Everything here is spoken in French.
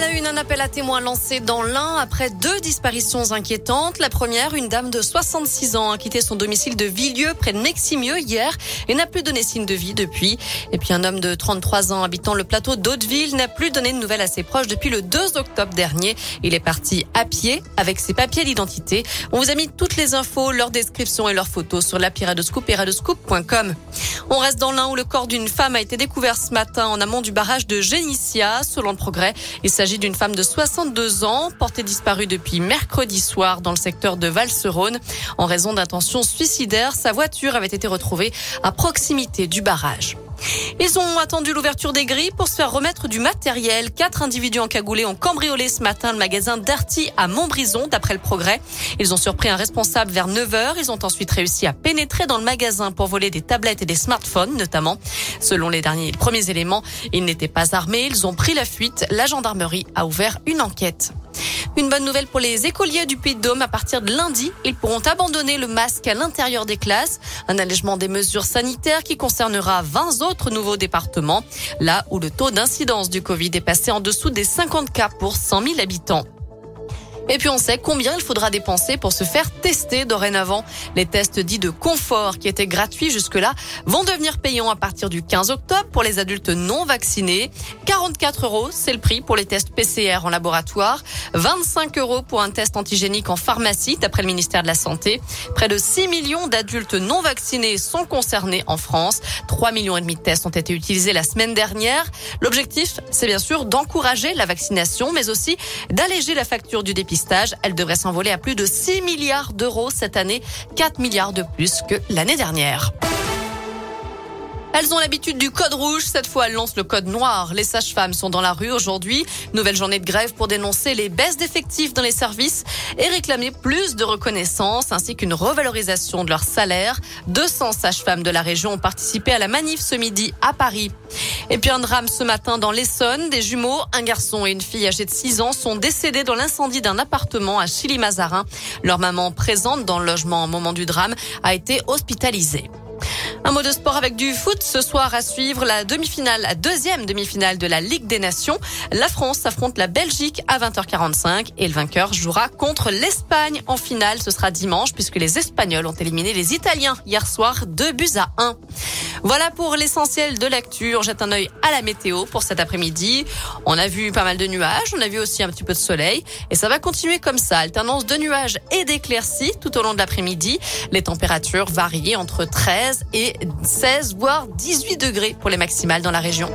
À la une, un appel à témoins lancé dans l'Ain après deux disparitions inquiétantes. La première, une dame de 66 ans a quitté son domicile de Villieu près de Neximieux hier et n'a plus donné signe de vie depuis. Et puis un homme de 33 ans habitant le plateau d'Hauteville n'a plus donné de nouvelles à ses proches depuis le 2 octobre dernier. Il est parti à pied avec ses papiers d'identité. On vous a mis toutes les infos, leurs descriptions et leurs photos sur la Piradoscoop et radoscoop.com. On reste dans l'Ain où le corps d'une femme a été découvert ce matin en amont du barrage de Génissia. Selon le progrès, il s'agit d'une femme de 62 ans, portée disparue depuis mercredi soir dans le secteur de Val-Serone. En raison d'intentions suicidaires, sa voiture avait été retrouvée à proximité du barrage. Ils ont attendu l'ouverture des grilles pour se faire remettre du matériel. Quatre individus encagoulés ont cambriolé ce matin le magasin Darty à Montbrison, d'après le progrès. Ils ont surpris un responsable vers 9 heures. Ils ont ensuite réussi à pénétrer dans le magasin pour voler des tablettes et des smartphones, notamment. Selon les derniers premiers éléments, ils n'étaient pas armés. Ils ont pris la fuite. La gendarmerie a ouvert une enquête. Une bonne nouvelle pour les écoliers du Pays de Dôme. À partir de lundi, ils pourront abandonner le masque à l'intérieur des classes. Un allègement des mesures sanitaires qui concernera 20 autres nouveaux départements. Là où le taux d'incidence du Covid est passé en dessous des 50 cas pour 100 000 habitants. Et puis on sait combien il faudra dépenser pour se faire tester dorénavant. Les tests dits de confort qui étaient gratuits jusque-là vont devenir payants à partir du 15 octobre pour les adultes non vaccinés. 44 euros, c'est le prix pour les tests PCR en laboratoire. 25 euros pour un test antigénique en pharmacie, d'après le ministère de la Santé. Près de 6 millions d'adultes non vaccinés sont concernés en France. 3 millions et demi de tests ont été utilisés la semaine dernière. L'objectif, c'est bien sûr d'encourager la vaccination, mais aussi d'alléger la facture du dépistage elle devrait s'envoler à plus de 6 milliards d'euros cette année, 4 milliards de plus que l'année dernière. Elles ont l'habitude du code rouge. Cette fois, elles lancent le code noir. Les sages-femmes sont dans la rue aujourd'hui. Nouvelle journée de grève pour dénoncer les baisses d'effectifs dans les services et réclamer plus de reconnaissance ainsi qu'une revalorisation de leur salaire. 200 sages-femmes de la région ont participé à la manif ce midi à Paris. Et puis un drame ce matin dans l'Essonne. Des jumeaux, un garçon et une fille âgée de 6 ans sont décédés dans l'incendie d'un appartement à Chili-Mazarin. Leur maman présente dans le logement au moment du drame a été hospitalisée. Un mot de sport avec du foot ce soir à suivre la demi-finale, la deuxième demi-finale de la Ligue des Nations. La France affronte la Belgique à 20h45 et le vainqueur jouera contre l'Espagne en finale. Ce sera dimanche puisque les Espagnols ont éliminé les Italiens hier soir 2 buts à 1. Voilà pour l'essentiel de l'actu. On jette un œil à la météo pour cet après-midi. On a vu pas mal de nuages, on a vu aussi un petit peu de soleil et ça va continuer comme ça. Alternance de nuages et d'éclaircies tout au long de l'après-midi. Les températures varient entre 13 et 16 voire 18 degrés pour les maximales dans la région.